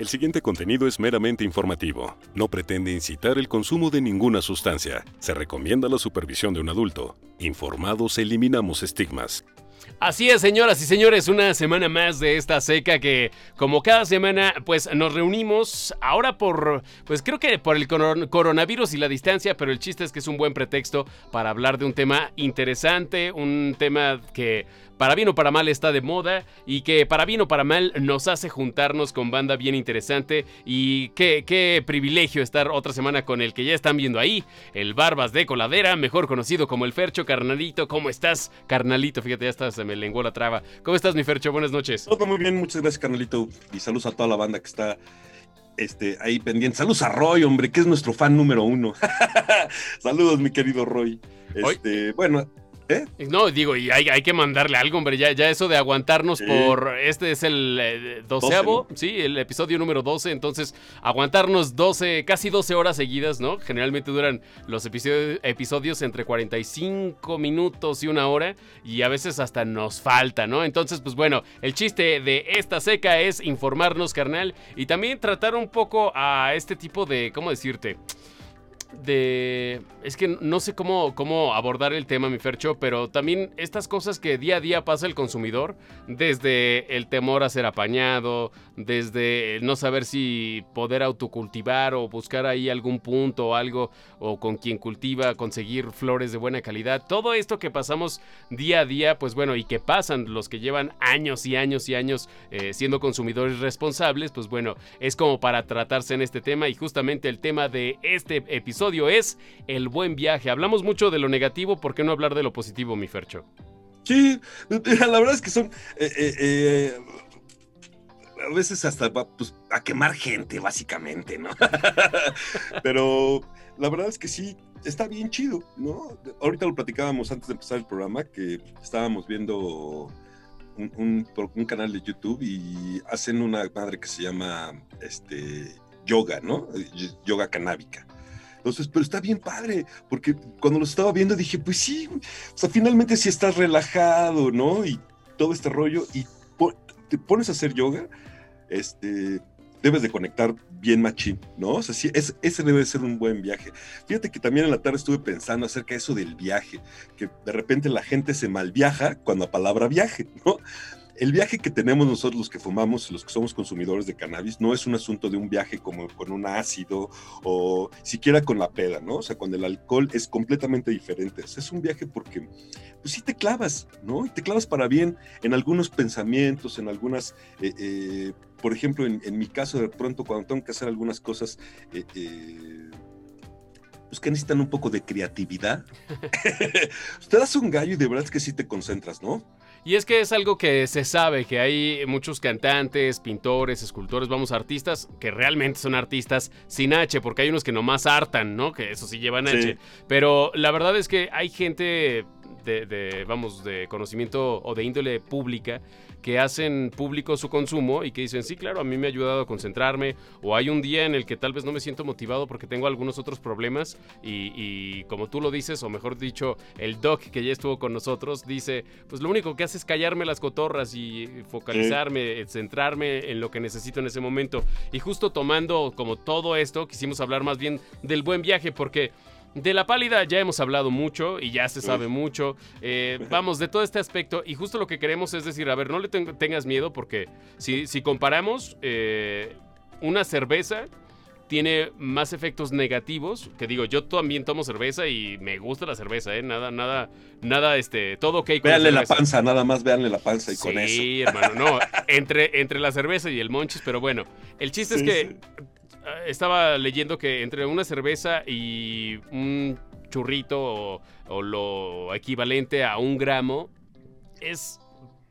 El siguiente contenido es meramente informativo. No pretende incitar el consumo de ninguna sustancia. Se recomienda la supervisión de un adulto. Informados eliminamos estigmas. Así es, señoras y señores, una semana más de esta seca que, como cada semana, pues nos reunimos ahora por, pues creo que por el coronavirus y la distancia, pero el chiste es que es un buen pretexto para hablar de un tema interesante, un tema que para bien o para mal está de moda y que para bien o para mal nos hace juntarnos con banda bien interesante y qué, qué privilegio estar otra semana con el que ya están viendo ahí, el Barbas de Coladera, mejor conocido como el Fercho, carnalito, ¿cómo estás? Carnalito, fíjate, ya está, se me lenguó la traba. ¿Cómo estás, mi Fercho? Buenas noches. Todo muy bien, muchas gracias, carnalito, y saludos a toda la banda que está este, ahí pendiente. Saludos a Roy, hombre, que es nuestro fan número uno. Saludos, mi querido Roy. Este, bueno, ¿Eh? No, digo, y hay, que mandarle algo, hombre. Ya, ya eso de aguantarnos por. Este es el eh, doceavo, sí, el episodio número 12. Entonces, aguantarnos 12, casi 12 horas seguidas, ¿no? Generalmente duran los episodios, episodios entre 45 minutos y una hora. Y a veces hasta nos falta, ¿no? Entonces, pues bueno, el chiste de esta seca es informarnos, carnal. Y también tratar un poco a este tipo de. ¿Cómo decirte? De... Es que no sé cómo, cómo abordar el tema, mi Fercho, pero también estas cosas que día a día pasa el consumidor, desde el temor a ser apañado, desde no saber si poder autocultivar o buscar ahí algún punto o algo, o con quien cultiva, conseguir flores de buena calidad, todo esto que pasamos día a día, pues bueno, y que pasan los que llevan años y años y años eh, siendo consumidores responsables, pues bueno, es como para tratarse en este tema y justamente el tema de este episodio es el buen viaje. Hablamos mucho de lo negativo, ¿por qué no hablar de lo positivo, mi Fercho? Sí, la verdad es que son... Eh, eh, eh, a veces hasta pues, a quemar gente, básicamente, ¿no? Pero la verdad es que sí, está bien chido, ¿no? Ahorita lo platicábamos antes de empezar el programa, que estábamos viendo un, un, canal de YouTube y hacen una madre que se llama este, yoga, ¿no? Yoga canábica. Entonces, pero está bien padre, porque cuando lo estaba viendo dije, pues sí, o sea, finalmente si estás relajado, ¿no? Y todo este rollo, y te pones a hacer yoga, este, debes de conectar bien machín, ¿no? O sea, sí, ese debe de ser un buen viaje. Fíjate que también en la tarde estuve pensando acerca de eso del viaje, que de repente la gente se mal viaja cuando a palabra viaje, ¿no? El viaje que tenemos nosotros los que fumamos, los que somos consumidores de cannabis, no es un asunto de un viaje como con un ácido o siquiera con la peda, ¿no? O sea, con el alcohol es completamente diferente. es un viaje porque, pues sí te clavas, ¿no? Y te clavas para bien en algunos pensamientos, en algunas, eh, eh, por ejemplo, en, mi caso, de pronto cuando tengo que hacer algunas cosas, eh, pues que necesitan un poco de creatividad. Te das un gallo y de verdad es que sí te concentras, ¿no? Y es que es algo que se sabe, que hay muchos cantantes, pintores, escultores, vamos, artistas que realmente son artistas sin H, porque hay unos que nomás hartan, ¿no? Que eso sí llevan H. Pero la verdad es que hay gente de, de, vamos, de conocimiento o de índole pública que hacen público su consumo y que dicen, sí, claro, a mí me ha ayudado a concentrarme, o hay un día en el que tal vez no me siento motivado porque tengo algunos otros problemas y, como tú lo dices, o mejor dicho, el doc que ya estuvo con nosotros, dice, pues lo único que hace es callarme las cotorras y focalizarme, centrarme en lo que necesito en ese momento. Y justo tomando como todo esto, quisimos hablar más bien del buen viaje porque... De la pálida ya hemos hablado mucho y ya se sabe mucho. Eh, vamos, de todo este aspecto. Y justo lo que queremos es decir, a ver, no le tengas miedo porque si, si comparamos eh, una cerveza tiene más efectos negativos. Que digo, yo también tomo cerveza y me gusta la cerveza, ¿eh? Nada, nada, nada, este, todo ok. Con véanle la, panza, nada más véanle la panza y con eso. Sí, hermano, no. Entre, entre la cerveza y el monchis, pero bueno, el chiste es que estaba leyendo que entre una cerveza y un churrito o, lo equivalente a un gramo es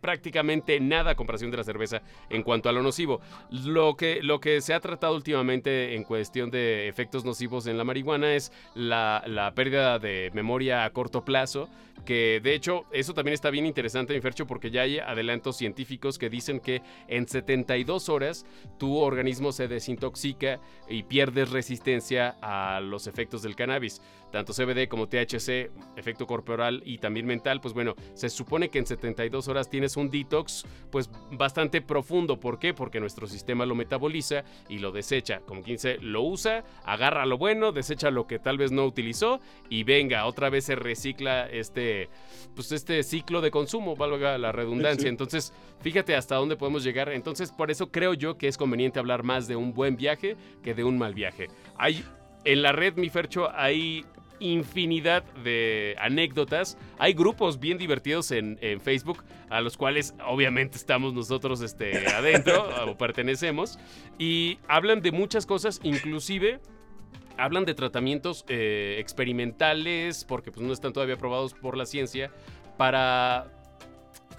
prácticamente nada a comparación de la cerveza en cuanto a lo nocivo. Lo que, lo que se ha tratado últimamente en cuestión de efectos nocivos en la marihuana es la, la pérdida de memoria a corto plazo, que de hecho eso también está bien interesante, mi porque ya hay adelantos científicos que dicen que en 72 horas tu organismo se desintoxica y pierdes resistencia a los efectos del cannabis. Tanto CBD como THC, efecto corporal y también mental, pues bueno, se supone que en 72 horas tienes un detox pues bastante profundo. ¿Por qué? Porque nuestro sistema lo metaboliza y lo desecha. Como quien dice, lo usa, agarra lo bueno, desecha lo que tal vez no utilizó y venga, otra vez se recicla este, pues este ciclo de consumo, valga la redundancia. Entonces, fíjate hasta dónde podemos llegar. Entonces, por eso creo yo que es conveniente hablar más de un buen viaje que de un mal viaje. Hay en la red, mi Fercho, hay infinidad de anécdotas. Hay grupos bien divertidos en, Facebook a los cuales obviamente estamos nosotros este, adentro o pertenecemos y hablan de muchas cosas, inclusive hablan de tratamientos eh, experimentales porque pues no están todavía probados por la ciencia para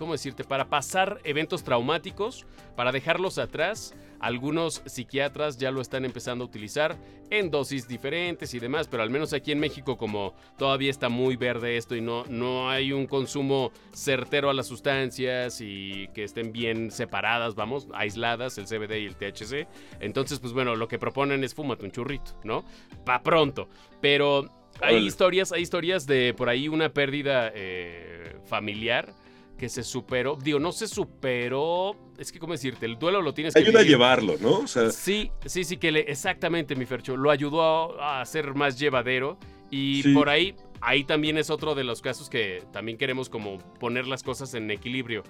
¿cómo decirte? Para pasar eventos traumáticos, para dejarlos atrás. Algunos psiquiatras ya lo están empezando a utilizar en dosis diferentes y demás, pero al menos aquí en México como todavía está muy verde esto y no, no hay un consumo certero a las sustancias y que estén bien separadas, vamos, aisladas, el CBD y el THC. Entonces, pues bueno, lo que proponen es fúmate un churrito, ¿no? Pa' pronto. Pero hay historias, hay historias de por ahí una pérdida eh, familiar que se superó. Digo, no se superó. Es que, ¿cómo decirte? El duelo lo tienes que. Ayuda a llevarlo, ¿no? Sí, sí, sí, que le. Exactamente, mi Fercho. Lo ayudó a, ser más llevadero. Y por ahí, ahí también es otro de los casos que también queremos como poner las cosas en equilibrio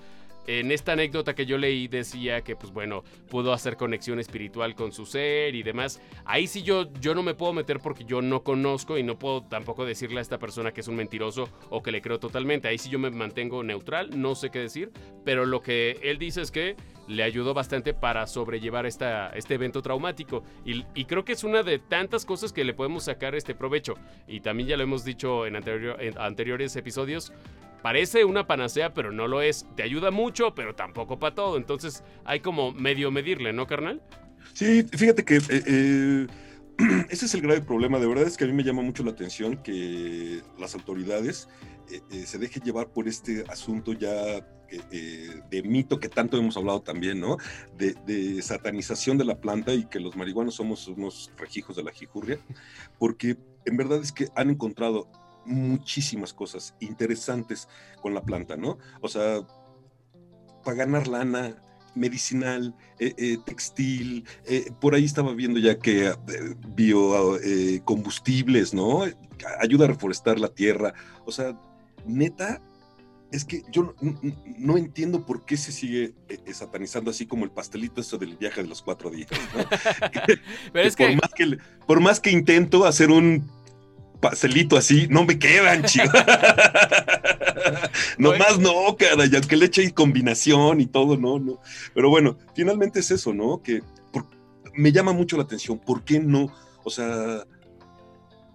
en esta anécdota que yo leí decía que, pues bueno, pudo hacer conexión espiritual con su ser y demás. Ahí sí yo, yo no me puedo meter porque yo no conozco y no puedo tampoco decirle a esta persona que es un mentiroso o que le creo totalmente. Ahí sí yo me mantengo neutral, no sé qué decir, pero lo que él dice es que le ayudó bastante para sobrellevar esta, este evento traumático. Y, creo que es una de tantas cosas que le podemos sacar este provecho. Y también ya lo hemos dicho en anteriores episodios, Parece una panacea, pero no lo es. Te ayuda mucho, pero tampoco para todo. Entonces hay como medio medirle, ¿no, carnal? Sí, fíjate que eh, eh, ese es el grave problema. De verdad es que a mí me llama mucho la atención que las autoridades eh, se dejen llevar por este asunto ya de mito que tanto hemos hablado también, ¿no? De, de, satanización de la planta y que los marihuanos somos unos rejijos de la jijurria, porque en verdad es que han encontrado muchísimas cosas interesantes con la planta, ¿no? O sea, para ganar lana, medicinal, eh, eh, textil, eh, por ahí estaba viendo ya que biocombustibles, ¿no? Ayuda a reforestar la tierra, o sea, neta, es que yo no, entiendo por qué se sigue satanizando así como el pastelito esto del viaje de los cuatro días. Pero es que... más que por más que intento hacer un pastelito así, no me quedan, chido. Nomás no, cara, y aunque le eche combinación y todo, no, no. Pero bueno, finalmente es eso, ¿no? Que me llama mucho la atención. ¿Por qué no? O sea,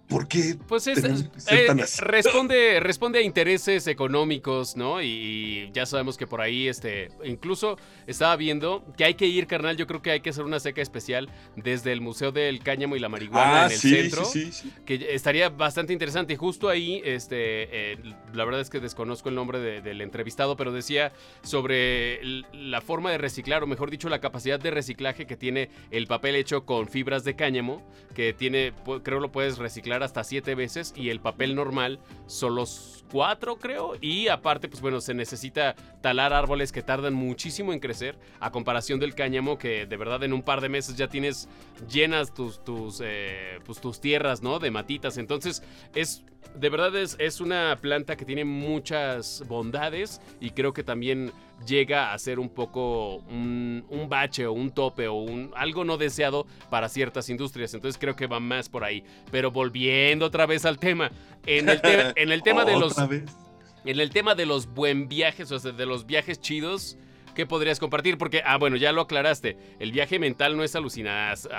¿Por qué? Pues es, eh, responde, responde a intereses económicos, ¿no? Y, ya sabemos que por ahí, este, incluso estaba viendo que hay que ir, carnal. Yo creo que hay que hacer una seca especial desde el Museo del Cáñamo y la Marihuana ah, en el centro. Sí, sí, que estaría bastante interesante. Y justo ahí, este, eh, la verdad es que desconozco el nombre del entrevistado, pero decía sobre la forma de reciclar, o mejor dicho, la capacidad de reciclaje que tiene el papel hecho con fibras de cáñamo, que tiene, creo lo puedes reciclar hasta siete veces y el papel normal solo cuatro, creo. Y aparte, pues bueno, se necesita talar árboles que tardan muchísimo en crecer, a comparación del cáñamo, que de verdad en un par de meses ya tienes llenas tus, tus, eh, pues, tus tierras, ¿no? De matitas. Entonces, es de verdad es, es, una planta que tiene muchas bondades y creo que también llega a ser un poco un, bache o un tope o un, algo no deseado para ciertas industrias. Entonces creo que va más por ahí. Pero volviendo otra vez al tema, en el, en el tema de los... En el tema de los buen viajes, o sea, de los viajes chidos, ¿qué podrías compartir? Porque, ah, bueno, ya lo aclaraste. El viaje mental no es alucinación.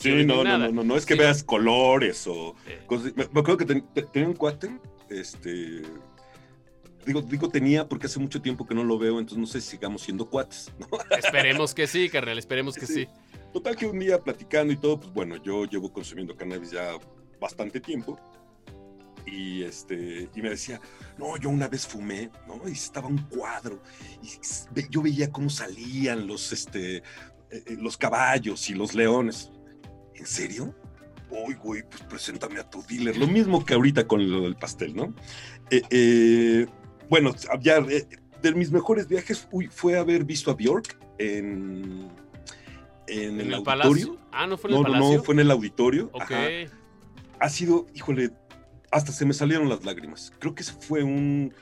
Sí, no, no, no, no, no, es que veas colores o eh. Me, acuerdo que tenía un cuate, este. Digo, digo tenía porque hace mucho tiempo que no lo veo, entonces no sé si sigamos siendo cuates, ¿no? Esperemos que sí, carnal, esperemos que sí. Total que un día platicando y todo, pues bueno, yo llevo consumiendo cannabis ya bastante tiempo y este y me decía no yo una vez fumé no y estaba un cuadro y yo veía cómo salían los este eh, eh, los caballos y los leones en serio uy, güey, pues preséntame a tu dealer. Lo mismo que ahorita con lo del pastel, ¿no? Eh, eh, bueno, ya eh, de mis mejores viajes uy, fue haber visto a Bjork en, en, el, auditorio. Palacio? Ah, no fue en el no, palacio. no, fue en el auditorio. Ok. Ajá. Ha sido, híjole, hasta se me salieron las lágrimas. Creo que fue un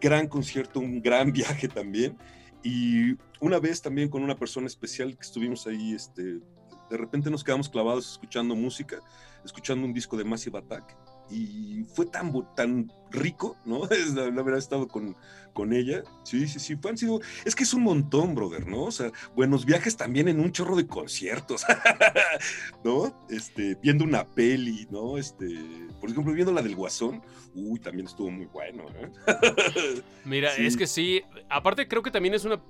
gran concierto, un gran viaje también. Y una vez también con una persona especial que estuvimos ahí, este, de repente nos quedamos clavados escuchando música, escuchando un disco de Massive Attack. Y fue tan, tan rico, ¿no? Es la, la verdad, con, con ella. Sí, sí, sí. Han sido, es que es un montón, brother, ¿no? O sea, buenos viajes también en un chorro de conciertos, ¿no? Este, viendo una peli, ¿no? Este, por ejemplo, viendo la del Guasón, uy, también estuvo muy bueno, ¿eh? Mira, Sí. es que sí. Aparte, creo que también es una.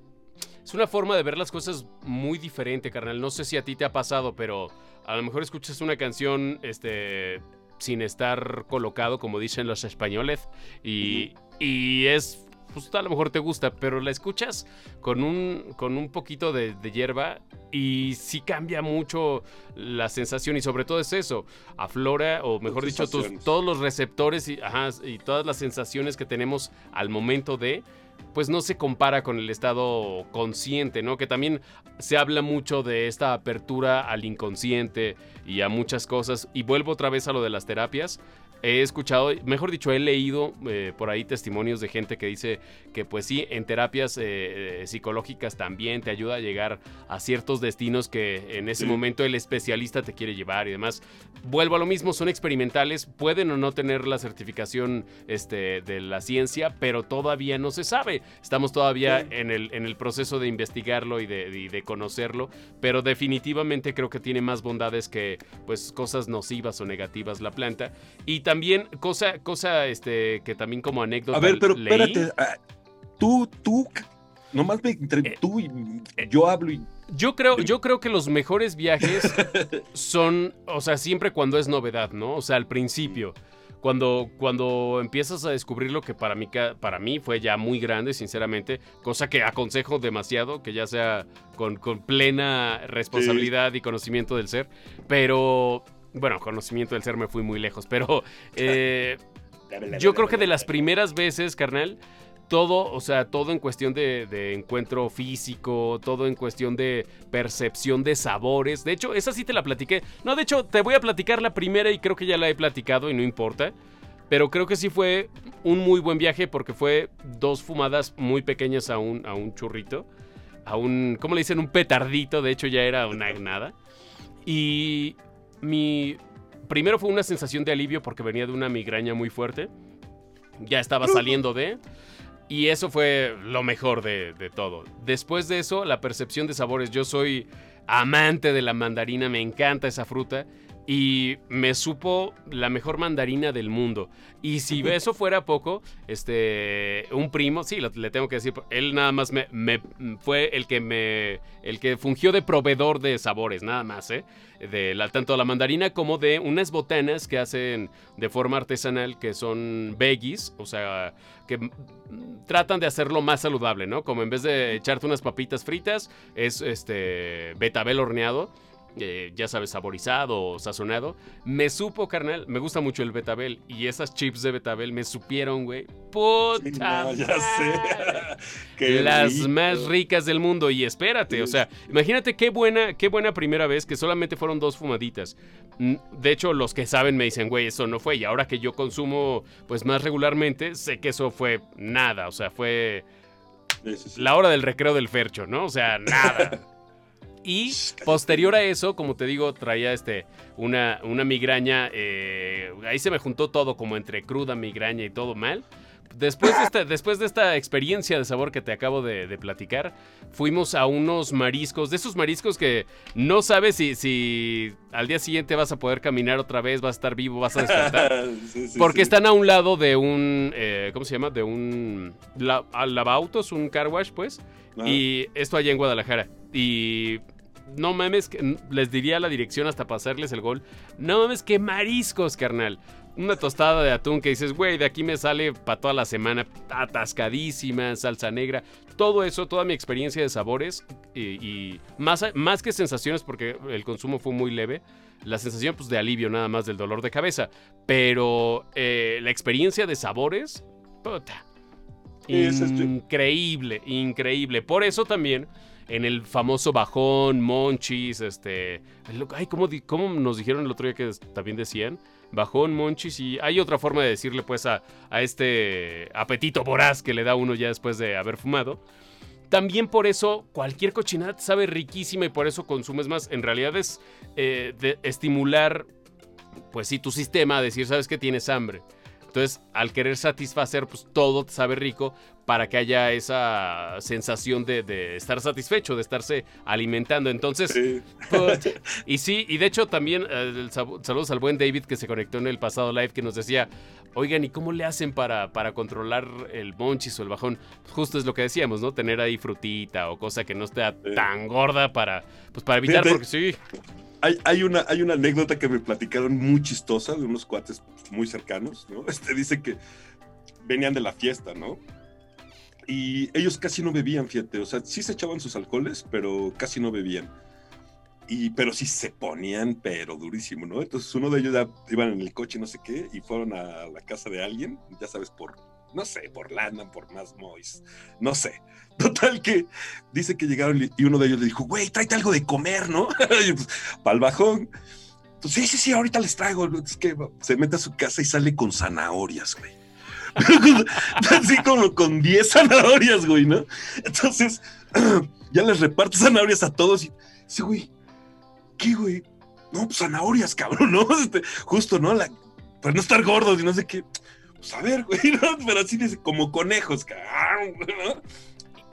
Es una forma de ver las cosas muy diferente, carnal. No sé si a ti te ha pasado, pero a lo mejor escuchas una canción, este. Sin estar colocado, como dicen los españoles. Y. y es. Pues a lo mejor te gusta, pero la escuchas con un, con un poquito de, de hierba y sí cambia mucho la sensación y sobre todo es eso, aflora o mejor dicho tus, todos los receptores y, ajá, y todas las sensaciones que tenemos al momento de, pues no se compara con el estado consciente, ¿no? Que también se habla mucho de esta apertura al inconsciente y a muchas cosas. Y vuelvo otra vez a lo de las terapias. He escuchado, mejor dicho, he leído eh, por ahí testimonios de gente que dice que pues sí, en terapias eh, eh, psicológicas también te ayuda a llegar a ciertos destinos que en ese Sí. momento el especialista te quiere llevar y demás. Vuelvo a lo mismo, son experimentales, pueden o no tener la certificación este, de la ciencia, pero todavía no se sabe. Estamos todavía Sí. en, el, en el proceso de investigarlo y de, y de conocerlo, pero definitivamente creo que tiene más bondades que pues cosas nocivas o negativas la planta. Y también cosa, cosa este, que también como anécdota A ver, pero leí- espérate, ah, tú, tú, nomás me entre Eh, tú y yo hablo y Yo creo, yo creo que los mejores viajes son, o sea, siempre cuando es novedad, ¿no? O sea, al principio. Cuando, cuando empiezas a descubrir lo que para mí, para mí fue ya muy grande, sinceramente, cosa que aconsejo demasiado, que ya sea con, con plena responsabilidad y conocimiento del ser, pero, bueno, conocimiento del ser me fui muy lejos, pero eh, yo creo que de las primeras veces, carnal, todo, o sea, todo en cuestión de, de encuentro físico, todo en cuestión de percepción de sabores. De hecho, esa sí te la platiqué. No, de hecho, te voy a platicar la primera y creo que ya la he platicado y no importa. Pero creo que sí fue un muy buen viaje porque fue dos fumadas muy pequeñas a un, a un churrito. A un, ¿cómo le dicen? Un petardito. De hecho, ya era una nada. Y mi... Primero fue una sensación de alivio porque venía de una migraña muy fuerte. Ya estaba saliendo de... Y eso fue lo mejor de, de todo. Después de eso, la percepción de sabores. Yo soy amante de la mandarina, me encanta esa fruta. Y me supo la mejor mandarina del mundo. Y si eso fuera poco, este, un primo, sí, lo- le tengo que decir, él nada más me, me- fue el que me, el que fungió de proveedor de sabores, nada más, ¿eh? De la, tanto la mandarina como de unas botanas que hacen de forma artesanal, que son veggies, o sea, que tratan de hacerlo más saludable, ¿no? Como en vez de echarte unas papitas fritas, es este betabel horneado. Eh, ya sabes, saborizado o sazonado. Me supo, carnal, me gusta mucho el betabel. Y esas chips de betabel me supieron, güey. Puta. Sí, no, ya sé. Las rico. más ricas del mundo. Y espérate, o sea, imagínate qué buena, qué buena primera vez que solamente fueron dos fumaditas. Mm, De hecho, los que saben me dicen, güey, eso no fue. Y ahora que yo consumo, pues más regularmente, sé que eso fue nada. O sea, fue sí. la hora del recreo del Fercho, ¿no? O sea, nada. Y posterior a eso, como te digo, traía este una, una migraña. eh, ahí se me juntó todo, como entre cruda, migraña y todo mal. Después de esta, después de esta experiencia de sabor que te acabo de, de platicar, fuimos a unos mariscos, de esos mariscos que no sabes si, si al día siguiente vas a poder caminar otra vez, vas a estar vivo, vas a despertar. Sí, sí, Porque sí. están a un lado de un. eh, ¿Cómo se llama? De un. La, lavautos, un car wash, pues. Ah, Y esto allá en Guadalajara. Y no mames, les diría la dirección hasta pasarles el gol. No mames, que mariscos, carnal. Una tostada de atún que dices, güey, de aquí me sale para toda la semana atascadísima, salsa negra. Todo eso, toda mi experiencia de sabores y, más, más que sensaciones, porque el consumo fue muy leve, la sensación pues, de alivio nada más del dolor de cabeza. Pero eh, la experiencia de sabores, puta. Increíble, increíble. Por eso también en el famoso bajón, monchis, este... Ay, ¿cómo, ¿cómo, nos dijeron el otro día que también decían? Bajón, monchis y hay otra forma de decirle pues a, a este apetito voraz que le da uno ya después de haber fumado. También por eso cualquier cochinada sabe riquísima y por eso consumes más. En realidad es eh, de estimular, pues sí, tu sistema decir, sabes que tienes hambre. Entonces, al querer satisfacer, pues todo te sabe rico para que haya esa sensación de, estar satisfecho, de estarse alimentando. Entonces, pues, y sí, y de hecho también eh, saludos al buen David que se conectó en el pasado live que nos decía, oigan, ¿y cómo le hacen para, para controlar el monchis o el bajón? Justo es lo que decíamos, ¿no? Tener ahí frutita o cosa que no esté tan gorda para, pues para evitar, porque sí. Hay, una, hay una anécdota que me platicaron muy chistosa de unos cuates muy cercanos, ¿no? Este dice que venían de la fiesta, ¿no? Y ellos casi no bebían, fíjate, o sea, sí se echaban sus alcoholes, pero casi no bebían. Y, pero sí se ponían, pero durísimo, ¿no? Entonces uno de ellos ya iban en el coche, no sé qué, y fueron a la casa de alguien, ya sabes, por, no sé, por Landon, por más Mois, no sé. Total que dice que llegaron y uno de ellos le dijo, güey, tráete algo de comer, ¿no? pues, Pa'l bajón. Entonces, sí, sí, sí, ahorita les traigo. Es que se mete a su casa y sale con zanahorias, güey. Así como con 10 zanahorias, güey, ¿no? Entonces, ya les reparte zanahorias a todos y dice, güey, ¿qué, güey? No, pues zanahorias, cabrón, ¿no? Este, justo, ¿no? La, para no estar gordos y no sé qué. Pues a ver, güey, ¿no? Pero así dice, como conejos, cabrón, ¿no?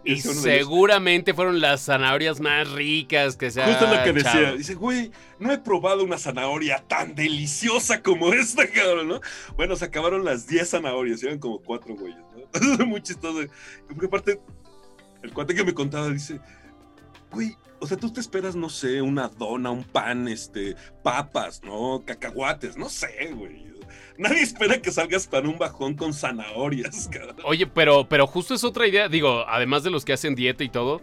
Y seguramente fueron las zanahorias más ricas que se Justo lo que decía. Dice, güey, no he probado una zanahoria tan deliciosa como esta, cabrón, ¿no? Bueno, se acabaron las 10 zanahorias, eran como cuatro güeyes, ¿no? Muy chistoso. Porque aparte, el cuate que me contaba dice, güey, o sea, tú te esperas, no sé, una dona, un pan, este, papas, ¿no? Cacahuates, no sé, güey. Nadie espera que salgas para un bajón con zanahorias, Oye, pero, pero justo es otra idea, digo, además de los que hacen dieta y todo,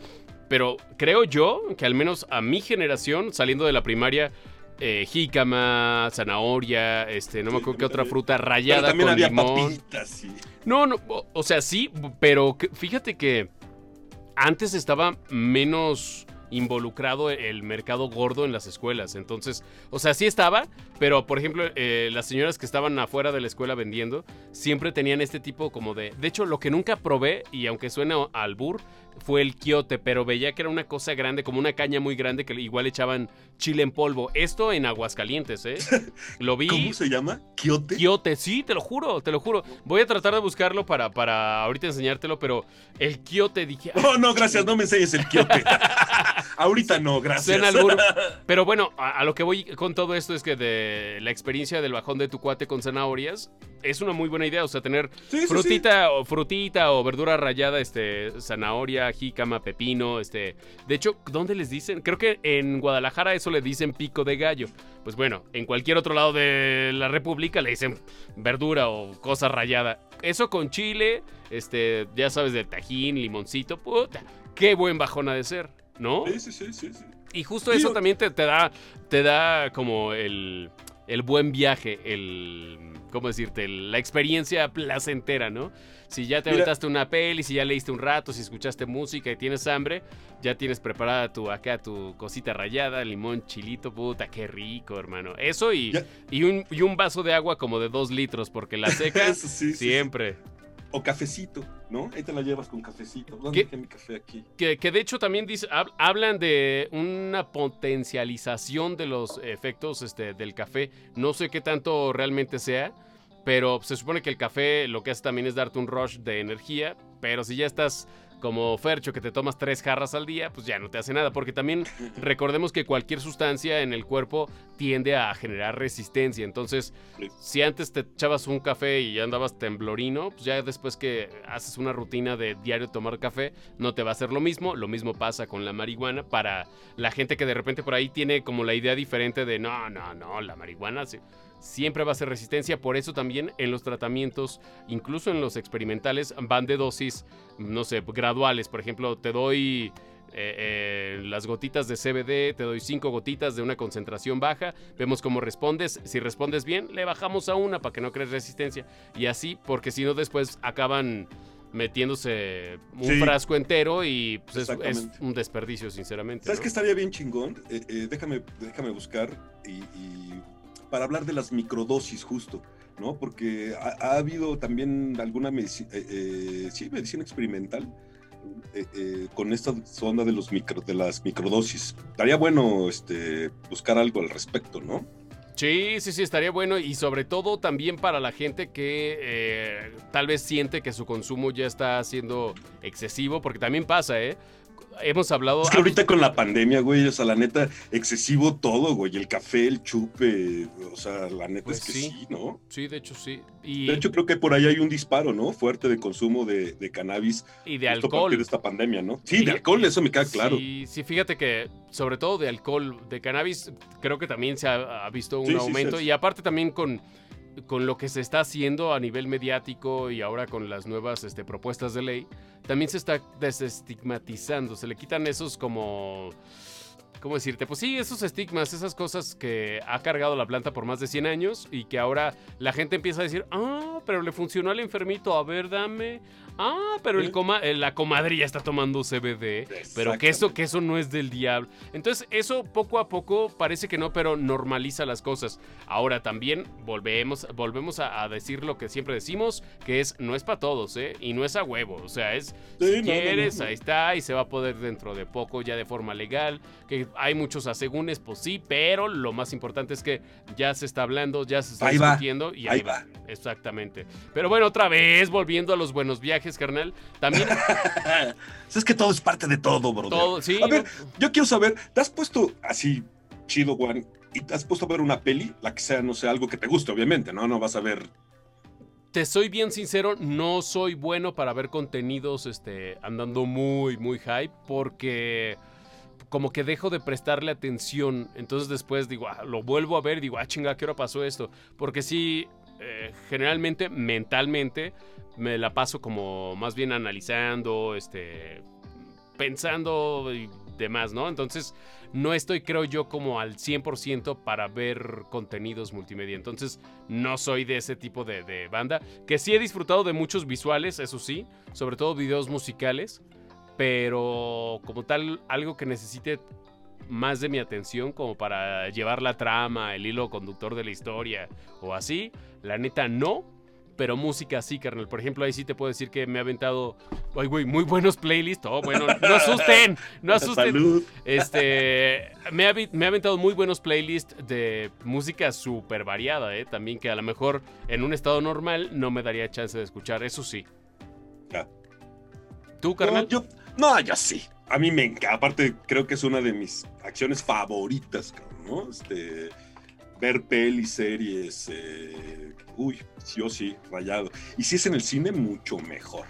pero creo yo que al menos a mi generación, saliendo de la primaria, eh, jícama, zanahoria, este, no me acuerdo qué otra fruta rayada con había limón. sí. No, no, o sea, sí, pero fíjate que antes estaba menos involucrado el mercado gordo en las escuelas. Entonces, o sea, sí estaba, pero por ejemplo, eh, las señoras que estaban afuera de la escuela vendiendo siempre tenían este tipo como de... De hecho, lo que nunca probé, y aunque suena al bur, fue el quiote, pero veía que era una cosa grande, como una caña muy grande que igual echaban chile en polvo. Esto en Aguascalientes, ¿eh? Lo vi. ¿Cómo se llama? ¿Quiote? Quiote, sí, te lo juro, te lo juro. Voy a tratar de buscarlo para, para ahorita enseñártelo, pero el quiote dije. Oh, no, gracias, no me enseñes el quiote. ahorita no, gracias. Pero bueno, a, lo que voy con todo esto es que de la experiencia del bajón de tu cuate con zanahorias, es una muy buena idea, o sea, tener frutita o frutita o verdura rallada, este, zanahoria, jícama, pepino, este, de hecho, ¿dónde les dicen? Creo que en Guadalajara eso le dicen pico de gallo. Pues bueno, en cualquier otro lado de la República le dicen verdura o cosa rallada. Eso con chile, este, ya sabes, de tajín, limoncito, puta, qué buen bajón ha de ser, ¿no? Sí, sí, sí, sí. Y justo eso también te, te, da, te da como el, el buen viaje, el ¿cómo decirte? La experiencia placentera, ¿no? Si ya te aventaste una peli, si ya leíste un rato, si escuchaste música y tienes hambre, ya tienes preparada tu acá tu cosita rayada, limón, chilito, puta, qué rico, hermano. Eso y, y, un, y un, vaso de agua como de dos litros, porque la seca siempre. O cafecito, ¿no? Ahí te la llevas con cafecito. ¿Dónde dejé mi café aquí? Que, que, de hecho también dice, hablan de una potencialización de los efectos este, del café. No sé qué tanto realmente sea, pero se supone que el café lo que hace también es darte un rush de energía. Pero si ya estás como Fercho, que te tomas tres jarras al día, pues ya no te hace nada. Porque también recordemos que cualquier sustancia en el cuerpo tiende a generar resistencia. Entonces, si antes te echabas un café y ya andabas temblorino, pues ya después que haces una rutina de diario tomar café, no te va a hacer lo mismo. Lo mismo pasa con la marihuana para la gente que de repente por ahí tiene como la idea diferente de no, no, no, la marihuana siempre va a ser resistencia. Por eso también en los tratamientos, incluso en los experimentales, van de dosis, no sé, graduales. Por ejemplo, te doy eh, eh, las gotitas de CBD, te doy cinco gotitas de una concentración baja, vemos cómo respondes, si respondes bien, le bajamos a una para que no crees resistencia y así, porque si no después acaban metiéndose un frasco entero y pues, es, un desperdicio, sinceramente. ¿Sabes que estaría bien chingón? Eh, déjame, déjame buscar y para hablar de las microdosis justo, ¿no? Porque ha, habido también alguna medicina, eh, eh, sí, medicina experimental eh, con esta zona de, los micro, de las microdosis. Estaría bueno este, buscar algo al respecto, ¿no? Sí, sí, sí, estaría bueno y sobre todo también para la gente que tal vez siente que su consumo ya está siendo excesivo, porque también pasa, ¿eh? Hemos hablado. Es que ahorita con la pandemia, güey, o sea, la neta, excesivo todo, güey. El café, el chupe, o sea, la neta es pues que sí. ¿no? Sí, de hecho sí. De hecho, creo que por ahí hay un disparo, ¿no? Fuerte de consumo de, cannabis. Y de alcohol. de esta pandemia, ¿no? Sí, de alcohol, eso me queda claro. Sí, sí, fíjate que, sobre todo de alcohol, de cannabis, creo que también se ha, visto un aumento. y aparte también con con lo que se está haciendo a nivel mediático y ahora con las nuevas este, propuestas de ley, también se está desestigmatizando, se le quitan esos como... ¿Cómo decirte? Pues sí, esos estigmas, esas cosas que ha cargado la planta por más de 100 años y que ahora la gente empieza a decir, ah, pero le funcionó al enfermito, a ver, dame, Ah, pero el coma, eh, la comadrilla está tomando CBD. Pero que eso, que eso no es del diablo. Entonces, eso poco a poco parece que no, pero normaliza las cosas. Ahora también volvemos, volvemos a, decir lo que siempre decimos, que es no es para todos, ¿eh? Y no es a huevo. O sea, es si quieres, ahí está, y se va a poder dentro de poco ya de forma legal. Que hay muchos asegúnes, pues sí, pero lo más importante es que ya se está hablando, ya se está discutiendo y ahí, va. Exactamente. Pero bueno, otra vez volviendo a los buenos viajes carnal. También. es que todo es parte de todo, bro. Todo, sí. A ver, yo quiero saber, ¿te has puesto así chido, Juan? ¿Y te has puesto a ver una peli? La que sea, no sé, algo que te guste, obviamente, ¿no? No vas a ver te soy bien sincero, no soy bueno para ver contenidos este, andando muy, muy hype porque como que dejo de prestarle atención. Entonces después digo, ah, lo vuelvo a ver y digo, ah, chinga, ¿qué hora pasó esto? Porque sí, eh, generalmente, mentalmente, me la paso como más bien analizando, este, pensando y demás, ¿no? Entonces, no estoy, creo yo, como al 100% para ver contenidos multimedia. Entonces, no soy de ese tipo de, de, banda. Que sí he disfrutado de muchos visuales, eso sí, sobre todo videos musicales. Pero como tal, algo que necesite más de mi atención como para llevar la trama, el hilo conductor de la historia o así, la neta no pero música sí, carnal. Por ejemplo, ahí sí te puedo decir que me ha aventado, ay, güey, muy buenos playlists. Oh, bueno, no asusten, no asusten. Este, me ha, me ha aventado muy buenos playlists de música súper variada, ¿eh? También que a lo mejor en un estado normal no me daría chance de escuchar, eso sí. ¿Tú, carnal? No, yo, no, yo sí. A mí me encanta. Aparte, creo que es una de mis acciones favoritas, ¿no? Este ver pelis, series, eh, uy, yo sí, rayado. Y si es en el cine, mucho mejor.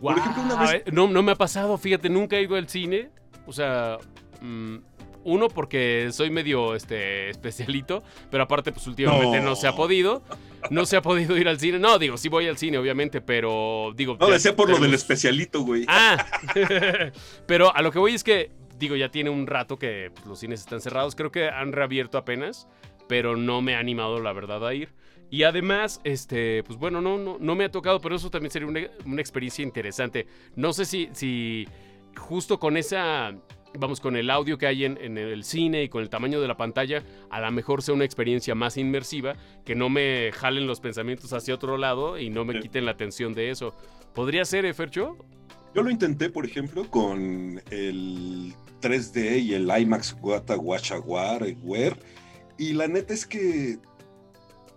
Por ejemplo, una vez... no, no me ha pasado, fíjate, nunca he ido al cine. O sea, mm, uno porque soy medio este especialito, pero aparte pues últimamente no. se ha podido, no se ha podido ir al cine. No, digo, sí voy al cine obviamente, pero digo, No, decía por lo del especialito, güey. Ah. pero a lo que voy es que digo, ya tiene un rato que pues, los cines están cerrados. Creo que han reabierto apenas, pero no me ha animado, la verdad, a ir. Y además, este, pues bueno, no, no, no me ha tocado, pero eso también sería una, experiencia interesante. No sé si, si justo con esa vamos, con el audio que hay en, en, el cine y con el tamaño de la pantalla, a lo mejor sea una experiencia más inmersiva, que no me jalen los pensamientos hacia otro lado y no me quiten la atención de eso. ¿Podría ser, Efercho? Yo lo intenté, por ejemplo, con el 3D y el IMAX Guata Guachaguar, Wear. Y la neta es que.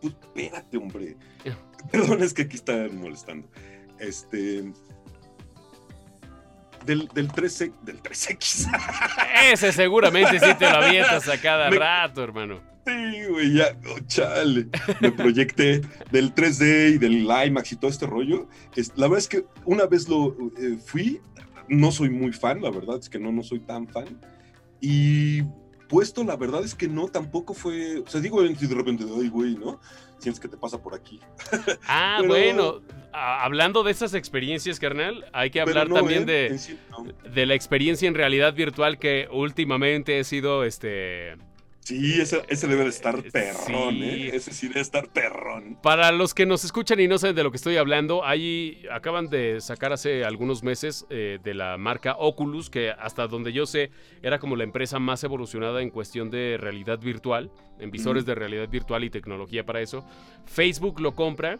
Pues espérate, hombre. Perdón, es que aquí están molestando. Este. del, del 3X. Del 3X. Ese seguramente sí te lo avientas a cada rato, hermano. Sí, güey, ya, oh, chale. Me proyecté del 3D y del IMAX y todo este rollo. la verdad es que una vez lo eh, fui, no soy muy fan, la verdad es que no, no soy tan fan. Y puesto, la verdad es que no, tampoco fue. O sea, digo, de repente, ay, güey, ¿no? Sientes que te pasa por aquí. Ah, bueno, hablando de esas experiencias, carnal, hay que hablar también ¿eh? de, de la experiencia en realidad virtual que últimamente he sido este Sí, ese, debe de estar eh, perrón, ¿eh? Ese sí debe estar perrón. Para los que nos escuchan y no saben de lo que estoy hablando, ahí acaban de sacar hace algunos meses eh, de la marca Oculus, que hasta donde yo sé era como la empresa más evolucionada en cuestión de realidad virtual, en visores de realidad virtual y tecnología para eso. Facebook lo compra,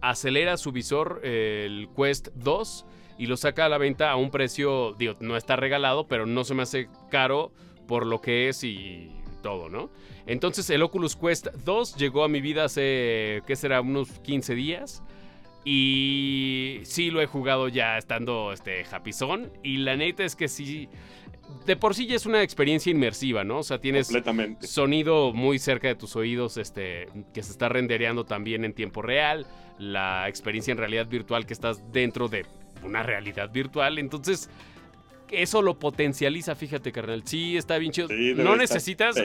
acelera su visor, el Quest 2, y lo saca a la venta a un precio, digo, no está regalado, pero no se me hace caro por lo que es y todo, ¿no? Entonces el Oculus Quest 2 llegó a mi vida hace, ¿qué será? Unos 15 días. Y sí lo he jugado ya estando este japizón. Y la neta es que sí. De por sí ya es una experiencia inmersiva, ¿no? O sea, tienes sonido muy cerca de tus oídos, este, que se está rendereando también en tiempo real. La experiencia en realidad virtual que estás dentro de una realidad virtual. Entonces, eso lo potencializa, fíjate, carnal. Sí, está bien chido. no necesitas,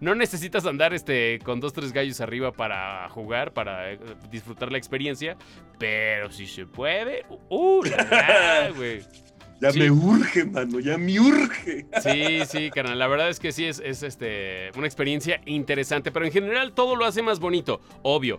no, necesitas andar este con dos, tres gallos arriba para jugar, para eh, disfrutar la experiencia. Pero si se puede, uh, güey. Ya me urge, mano, ya me urge. Sí, sí, carnal. La verdad es que sí es, es este, una experiencia interesante, pero en general todo lo hace más bonito. Obvio,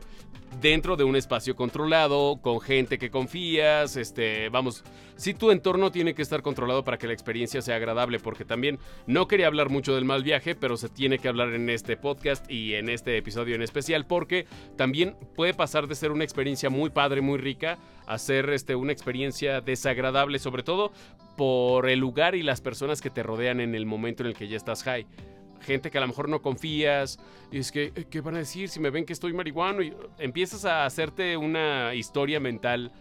dentro de un espacio controlado, con gente que confías, este, vamos, si tu entorno tiene que estar controlado para que la experiencia sea agradable, porque también no quería hablar mucho del mal viaje, pero se tiene que hablar en este podcast y en este episodio en especial, porque también puede pasar de ser una experiencia muy padre, muy rica, a ser este, una experiencia desagradable, sobre todo por el lugar y las personas que te rodean en el momento en el que ya estás high gente que a lo mejor no confías, y es que, eh, ¿qué van a decir si me ven que estoy marihuano? Y empiezas a hacerte una historia mental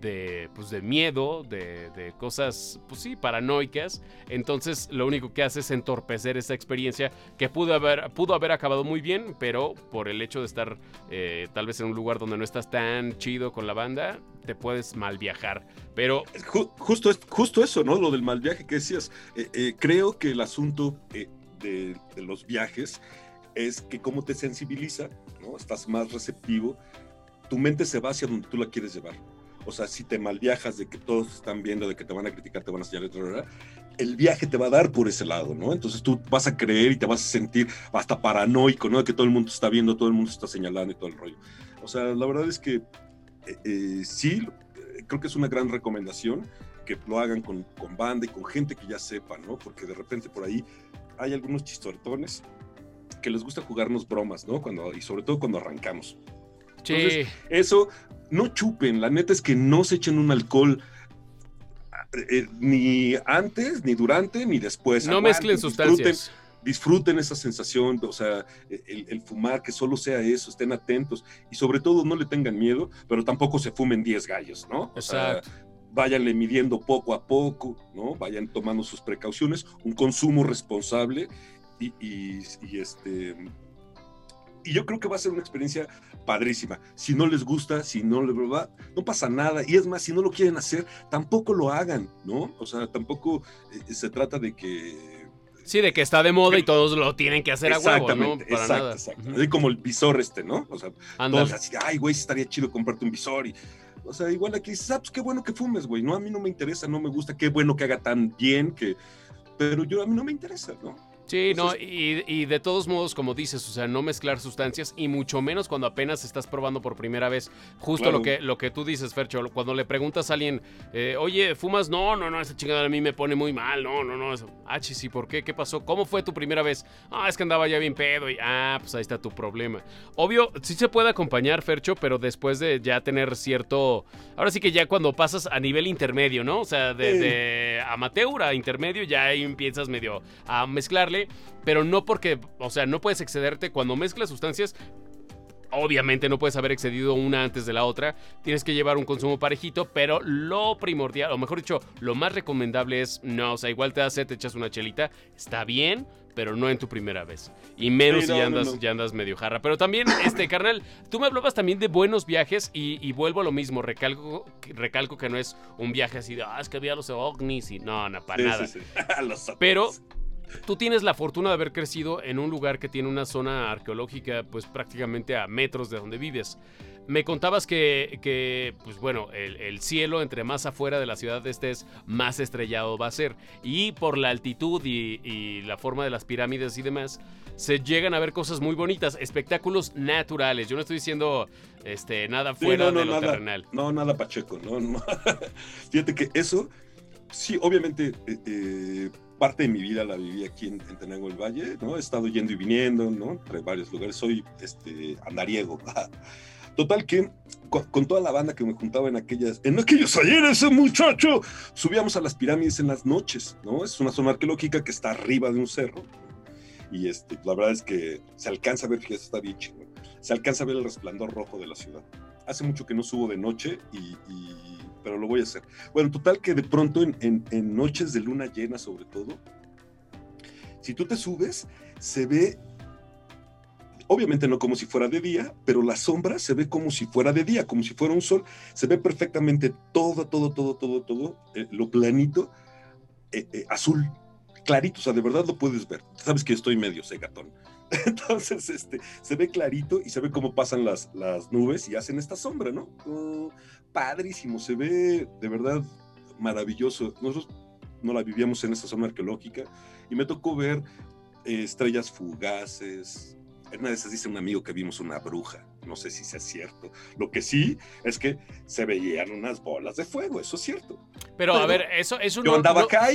de, pues, de miedo, de, cosas, pues sí, paranoicas. Entonces lo único que hace es entorpecer esa experiencia que pudo haber, pudo haber acabado muy bien, pero por el hecho de estar eh, tal vez en un lugar donde no estás tan chido con la banda, te puedes mal viajar. Pero... justo, justo eso, ¿no? Lo del mal viaje que decías. Eh, creo que el asunto de, los viajes es que como te sensibiliza, ¿no? Estás más receptivo, tu mente se va hacia donde tú la quieres llevar. O sea, si te mal viajas de que todos están viendo, de que te van a criticar, te van a señalar, el viaje te va a dar por ese lado, ¿no? Entonces tú vas a creer y te vas a sentir hasta paranoico, ¿no? De que todo el mundo está viendo, todo el mundo está señalando y todo el rollo. O sea, la verdad es que eh, eh, sí, creo que es una gran recomendación que lo hagan con, con banda y con gente que ya sepa, ¿no? Porque de repente por ahí hay algunos chistortones que les gusta jugarnos bromas, ¿no? Cuando, y sobre todo cuando arrancamos. Sí. Entonces, eso, no chupen, la neta es que no se echen un alcohol eh, ni antes, ni durante, ni después. No mezclen sustancias. Disfruten, esa sensación, o sea, el, fumar, que solo sea eso, estén atentos y sobre todo no le tengan miedo, pero tampoco se fumen 10 gallos, ¿no? Exacto váyanle midiendo poco a poco, ¿no? Vayan tomando sus precauciones, un consumo responsable y, este... Y yo creo que va a ser una experiencia padrísima. Si no les gusta, si no les va, no pasa nada. Y es más, si no lo quieren hacer, tampoco lo hagan, ¿no? O sea, tampoco eh, se trata de que Sí, de que está de moda y todos lo tienen que hacer a huevo, ¿no? Para exacto, nada. exacto. como el visor este, ¿no? O sea, todos así, ay, güey, estaría chido comprarte un visor y o sea, igual aquí dices, ah, pues qué bueno que fumes, güey. No, a mí no me interesa, no me gusta, qué bueno que haga tan bien, que... Pero yo a mí no me interesa, ¿no? Sí, no, y, de todos modos, como dices, o sea, no mezclar sustancias y mucho menos cuando apenas estás probando por primera vez. Justo lo, que, lo que tú dices, Fercho, cuando le preguntas a alguien, eh, oye, ¿fumas? No, no, no, esa chingada a mí me pone muy mal, no, no, no. Ah, sí, ¿por qué? ¿Qué pasó? ¿Cómo fue tu primera vez? Ah, es que andaba ya bien pedo y, ah, pues ahí está tu problema. Obvio, sí se puede acompañar, Fercho, pero después de ya tener cierto, ahora sí que ya cuando pasas a nivel intermedio, ¿no? O sea, de, de amateur a intermedio, ya ahí empiezas medio a mezclarle pero no porque, o sea, no puedes excederte cuando mezclas sustancias. Obviamente no puedes haber excedido una antes de la otra. Tienes que llevar un consumo parejito, pero lo primordial, o mejor dicho, lo más recomendable es no, o sea, igual te hace, te echas una chelita, está bien, pero no en tu primera vez. Y menos si ya andas, ya andas medio jarra. Pero también, este, carnal, tú me hablabas también de buenos viajes y, vuelvo a lo mismo. Recalco, recalco que no es un viaje así de, ah, es que había los ovnis y no, no, para nada. pero Tú tienes la fortuna de haber crecido en un lugar que tiene una zona arqueológica pues prácticamente a metros de donde vives. Me contabas que, pues bueno, el, cielo entre más afuera de la ciudad estés, más estrellado va a ser. Y por la altitud y, la forma de las pirámides y demás, se llegan a ver cosas muy bonitas, espectáculos naturales. Yo no estoy diciendo este, nada fuera de lo terrenal. No, nada pacheco, no, Fíjate que eso, sí, obviamente... Eh, eh, parte de mi vida la viví aquí en, Tenango del Valle, ¿no? He estado yendo y viniendo, ¿no? Entre varios lugares. Soy este, andariego. Total que con, toda la banda que me juntaba en aquellas, en aquellos ayeres, muchacho, subíamos a las pirámides en las noches, ¿no? Es una zona arqueológica que está arriba de un cerro. Y este, la verdad es que se alcanza a ver, fíjate, está bien chido. Se alcanza a ver el resplandor rojo de la ciudad. Hace mucho que no subo de noche y pero lo voy a hacer. Bueno, total que de pronto en, noches de luna llena sobre todo, si tú te subes, se ve, obviamente no como si fuera de día, pero la sombra se ve como si fuera de día, como si fuera un sol, se ve perfectamente todo, todo, todo, todo, todo, eh, lo planito, eh, eh, azul, clarito, o sea, de verdad lo puedes ver. Sabes que estoy medio segatón. Entonces, este, se ve clarito y se ve cómo pasan las, las nubes y hacen esta sombra, ¿no? Oh, padrísimo, se ve de verdad maravilloso. Nosotros no la vivíamos en esa zona arqueológica y me tocó ver eh, estrellas fugaces. En una de esas dice un amigo que vimos una bruja. No sé si sea cierto. Lo que sí es que se veían unas bolas de fuego, eso es cierto. Pero, a ver, eso, eso yo andaba acá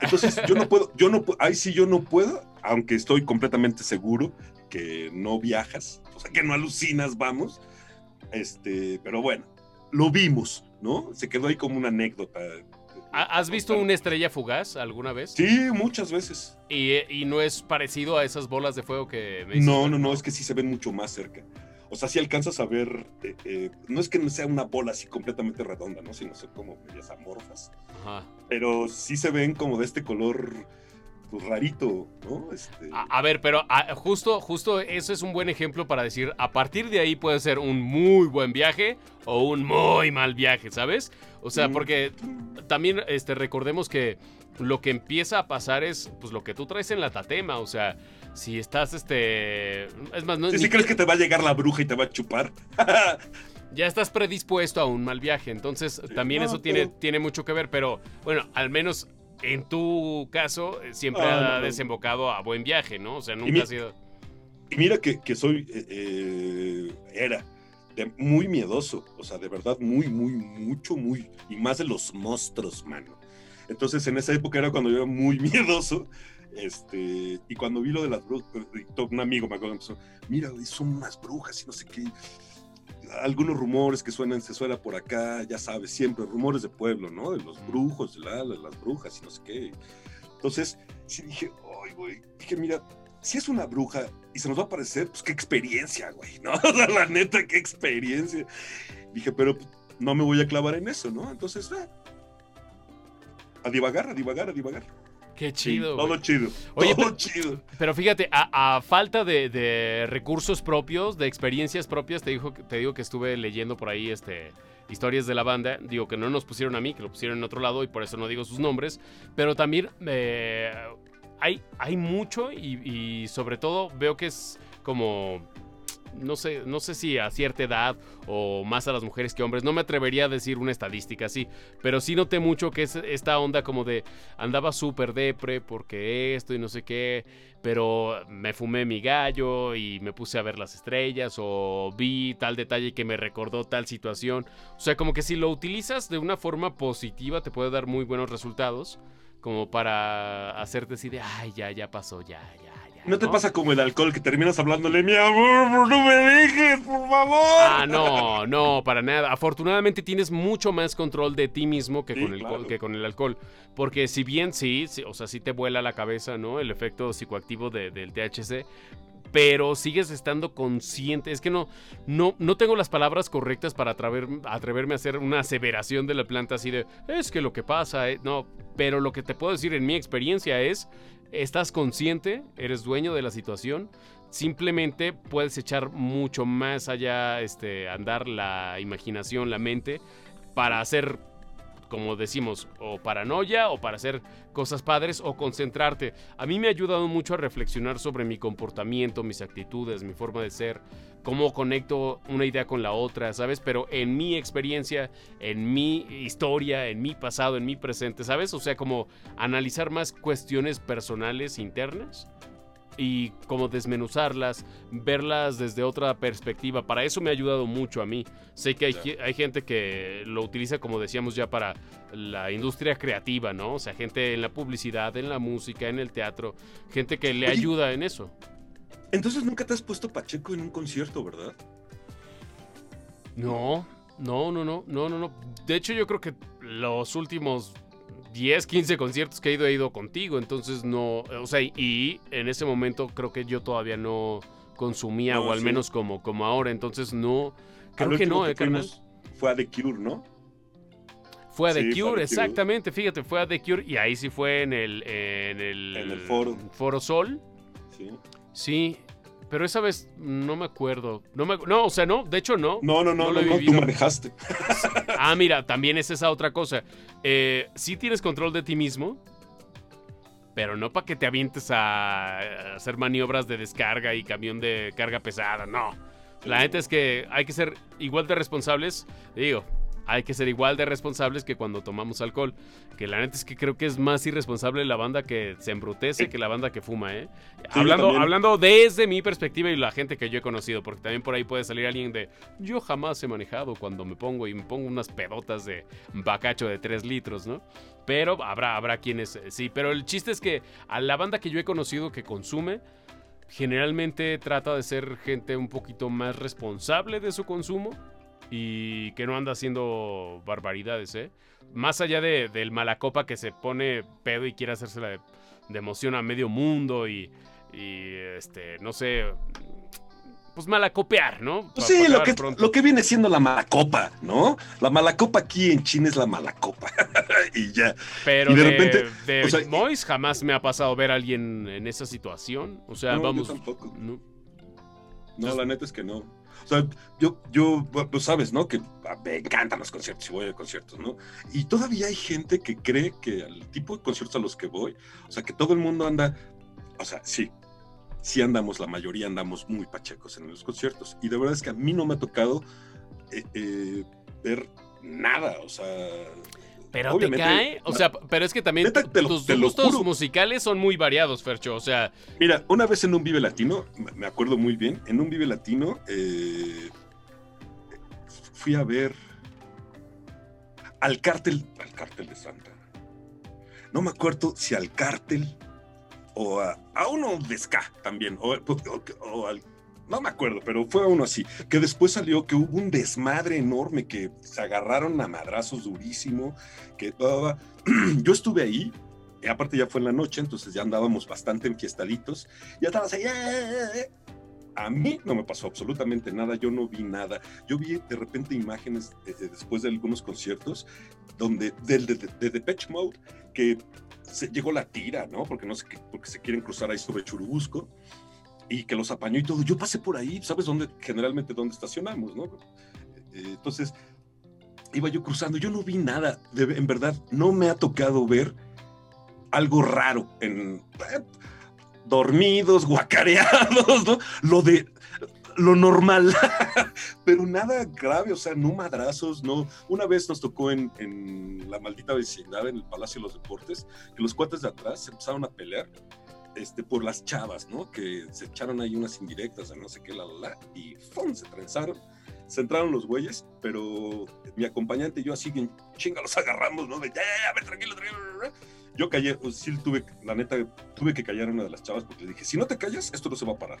entonces yo no puedo, yo no, ahí sí yo no puedo, aunque estoy completamente seguro que no viajas, o sea, que no alucinas, vamos. Este, pero bueno, lo vimos, ¿no? Se quedó ahí como una anécdota. ¿Has visto una estrella fugaz alguna vez? Sí, muchas veces. ¿Y, no es parecido a esas bolas de fuego que me No, no, no, es que sí se ven mucho más cerca. O sea, si alcanzas a ver, eh, eh, no es que no sea una bola así completamente redonda, ¿no? Sino son como medias amorfas. Ajá. Pero sí se ven como de este color pues, rarito, ¿no? Este... A, ver, pero justo, justo eso es un buen ejemplo para decir, a partir de ahí puede ser un muy buen viaje o un muy mal viaje, ¿sabes? O sea, mm. porque también este, recordemos que lo que empieza a pasar es pues lo que tú traes en la tatema, o sea, si estás, este... Es más, no... Si crees que te va a llegar la bruja y te va a chupar. ya estás predispuesto a un mal viaje, entonces también eso tiene, tiene mucho que ver, pero bueno, al menos en tu caso eh, siempre ah, ha desembocado a buen viaje, ¿no? O sea, nunca ha sido... Y mira que, que soy, eh, eh, era muy miedoso, o sea, de verdad muy, muy, mucho, muy, y más de los monstruos, mano. Entonces en esa época era cuando yo era muy miedoso este, y cuando vi lo de las brujas, un amigo me acuerdo, empezó, mira, son unas brujas y no sé qué. Algunos rumores que suenan, se suena por acá, ya sabes, siempre, rumores de pueblo, ¿no? De los brujos, de, las brujas y no sé qué. Entonces, dije, ay, güey, dije, mira, si es una bruja y se nos va a aparecer, pues qué experiencia, güey, ¿no? la neta, qué experiencia. Dije, pero no me voy a clavar en eso, ¿no? Entonces, eh, a divagar, a divagar, a divagar. Qué chido. todo chido. Oye, todo chido. Pero fíjate, a, falta de, recursos propios, de experiencias propias, te, dijo, te digo que estuve leyendo por ahí este, historias de la banda. Digo que no nos pusieron a mí, que lo pusieron en otro lado y por eso no digo sus nombres. Pero también eh, hay, hay mucho y sobre todo veo que es como no sé, no sé si a cierta edad o más a las mujeres que hombres, no me atrevería a decir una estadística así, pero sí noté mucho que es esta onda como de andaba súper depre porque esto y no sé qué, pero me fumé mi gallo y me puse a ver las estrellas o vi tal detalle que me recordó tal situación. O sea, como que si lo utilizas de una forma positiva te puede dar muy buenos resultados, como para hacerte así de, ay, ya, ya pasó, ya, ya ¿No te pasa como el alcohol que terminas hablándole, mi amor, no me dejes, por favor? Ah, no, no, para nada. Afortunadamente tienes mucho más control de ti mismo que, con, el, que con el alcohol. Porque si bien sí, o sea, sí te vuela la cabeza, ¿no? El efecto psicoactivo del THC. pero sigues estando consciente. Es que no, no, no tengo las palabras correctas para atreverme a hacer una aseveración de la planta así de, es que lo que pasa, eh", no, pero lo que te puedo decir en mi experiencia es, estás consciente, eres dueño de la situación, simplemente puedes echar mucho más allá, este, andar la imaginación, la mente, para hacer como decimos, o paranoia o para hacer cosas padres o concentrarte. A mí me ha ayudado mucho a reflexionar sobre mi comportamiento, mis actitudes, mi forma de ser, cómo conecto una idea con la otra, ¿sabes? Pero en mi experiencia, en mi historia, en mi pasado, en mi presente, ¿sabes? O sea, como analizar más cuestiones personales internas y como desmenuzarlas, verlas desde otra perspectiva. Para eso me ha ayudado mucho a mí. Sé que hay, hay, gente que lo utiliza, como decíamos ya, para la industria creativa, ¿no? O sea, gente en la publicidad, en la música, en el teatro, gente que le ayuda en eso. Entonces nunca te has puesto Pacheco en un concierto, ¿verdad? No, no, no, no, no, no, no. De hecho, yo creo que los últimos 10, 15 conciertos que he ido, he ido contigo. Entonces no, o sea, y en ese momento creo que yo todavía no consumía, o al menos como, como ahora. Entonces no, creo que no, eh, Fue a The Cure, ¿no? Fue a The Cure, exactamente. Fíjate, fue a The Cure y ahí sí fue en el, en el, en el foro. Foro Sol. Sí. Sí, pero esa vez no me acuerdo. No, me, no o sea, no, de hecho no. No, no, no, no, no, tú manejaste. ah, mira, también es esa otra cosa. Eh, sí tienes control de ti mismo, pero no para que te avientes a hacer maniobras de descarga y camión de carga pesada, no. La neta es que hay que ser igual de responsables. Digo, hay que ser igual de responsables que cuando tomamos alcohol. Que la neta es que creo que es más irresponsable la banda que se embrutece que la banda que fuma, ¿eh? hablando, hablando desde mi perspectiva y la gente que yo he conocido, porque también por ahí puede salir alguien de yo jamás he manejado cuando me pongo y me pongo unas pedotas de bacacho de 3 litros, ¿no? Pero habrá, habrá quienes eh, sí, pero el chiste es que a la banda que yo he conocido que consume, generalmente trata de ser gente un poquito más responsable de su consumo y que no anda haciendo barbaridades, ¿eh? Más allá de, del malacopa que se pone pedo y quiere hacerse de, de emoción a medio mundo y, y, este, no sé, pues malacopear, ¿no? Pues sí, lo que, lo que viene siendo la malacopa, ¿no? La malacopa aquí en China es la malacopa. y ya. Pero de, repente. De Mois jamás me ha pasado ver a alguien en esa situación. O sea, vamos. tampoco. no, la neta es que no. O sea, yo, yo, pues sabes, ¿no? Que me encantan los conciertos y voy a conciertos, ¿no? Y todavía hay gente que cree que al tipo de conciertos a los que voy, o sea, que todo el mundo anda, o sea, sí, sí andamos, la mayoría andamos muy pachecos en los conciertos. Y de verdad es que a mí no me ha tocado eh, eh, ver nada, o sea, pero te cae, o sea, pero es que también tus gustos musicales son muy variados, Fercho, o sea. Mira, una vez en un Vive Latino, me acuerdo muy bien, en un Vive Latino eh, fui a ver al cártel, al cártel de Santa. No me acuerdo si al cártel o a, uno de Ska también, o, o al no me acuerdo, pero fue uno así. Que después salió que hubo un desmadre enorme, que se agarraron a madrazos durísimo, que yo estuve ahí, y aparte ya fue en la noche, entonces ya andábamos bastante enfiestaditos, ya estábamos ahí, eh, a mí no me pasó absolutamente nada, yo no vi nada. Yo vi de repente imágenes después de algunos conciertos donde del de, de, Depeche Mode que se, llegó la tira, ¿no? Porque no sé porque se quieren cruzar ahí sobre Churubusco y que los apañó y todo. Yo pasé por ahí, ¿sabes dónde? Generalmente dónde estacionamos, ¿no? Eh, entonces, iba yo cruzando, yo no vi nada, en verdad, no me ha tocado ver algo raro en... Eh, dormidos, guacareados, ¿no? Lo de lo normal, pero nada grave, o sea, no madrazos, no. Una vez nos tocó en, en, la maldita vecindad, en el Palacio de los Deportes, que los cuates de atrás se empezaron a pelear este, por las chavas, ¿no? Que se echaron ahí unas indirectas, no sé qué, la, la, la, y ¡fum! se trenzaron. Se entraron los güeyes, pero mi acompañante y yo así en chinga los agarramos, ¿no? De ya, ya, ya, tranquilo, tranquilo. Yo callé, sí tuve, la neta, tuve que callar a una de las chavas porque le dije, si no te callas, esto no se va a parar.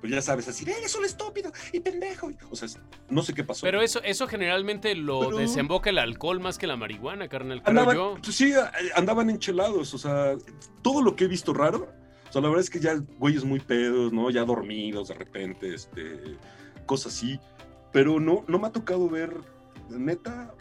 Pues ya sabes, así, eres un estúpido y pendejo. O sea, no sé qué pasó. Pero eso, eso generalmente lo desemboca el alcohol más que la marihuana, carnal. Andaban, yo. Pues sí, andaban enchelados. O sea, todo lo que he visto raro, O sea, la verdad es que ya güeyes muy pedos, ¿no? Ya dormidos de repente, este, cosas así. Pero no, no me ha tocado ver, neta,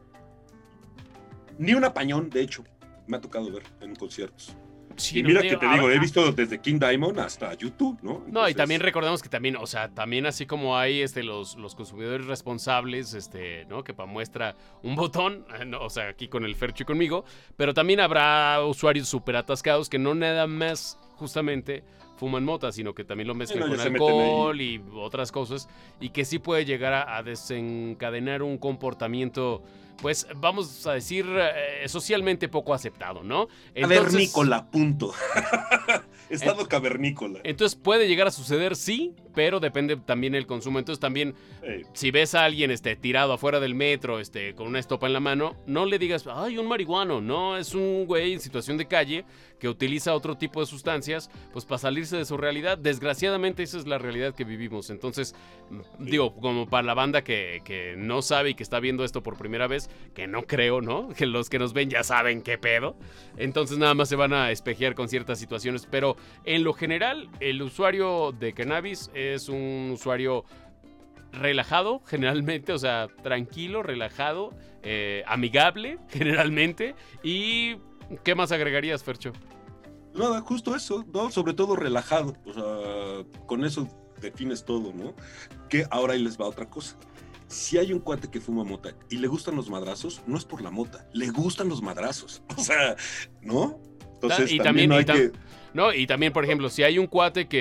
ni un apañón, de hecho, me ha tocado ver en conciertos. Sí, y mira digo, que te digo, he visto desde King Diamond hasta YouTube, ¿no? No, y también recordemos que también, o sea, también así como hay este, los, los consumidores responsables, este, ¿no? Que para muestra un botón, eh, no, o sea, aquí con el Fercho y conmigo, pero también habrá usuarios súper atascados que no nada más justamente fuman mota, sino que también lo mezclan no, con alcohol y otras cosas, y que sí puede llegar a, a desencadenar un comportamiento, pues vamos a decir, eh, socialmente poco aceptado, ¿no? Entonces- Cavernícola, punto. Estado cavernícola. entonces puede llegar a suceder, sí, pero depende también el consumo. Entonces también, Ey, si ves a alguien este, tirado afuera del metro, este, con una estopa en la mano, no le digas, ay, un marihuano. No, es un güey en situación de calle que utiliza otro tipo de sustancias, pues para salirse de su realidad. Desgraciadamente esa es la realidad que vivimos. Entonces, mm, digo, como para la banda que, que no sabe y que está viendo esto por primera vez, que no creo, ¿no? Que los que nos ven ya saben qué pedo. Entonces nada más se van a espejear con ciertas situaciones. Pero en lo general, el usuario de cannabis es un usuario relajado, generalmente, o sea, tranquilo, relajado, eh, amigable, generalmente. ¿Y qué más agregarías, Fercho? Nada, justo eso, ¿no? Sobre todo relajado. O sea, con eso defines todo, ¿no? Que ahora ahí les va otra cosa. Si hay un cuate que fuma mota y le gustan los madrazos, no es por la mota, le gustan los madrazos. O sea, ¿no? Entonces, y también, también- no y hay tam- que, No, y también, por ejemplo, si hay un cuate que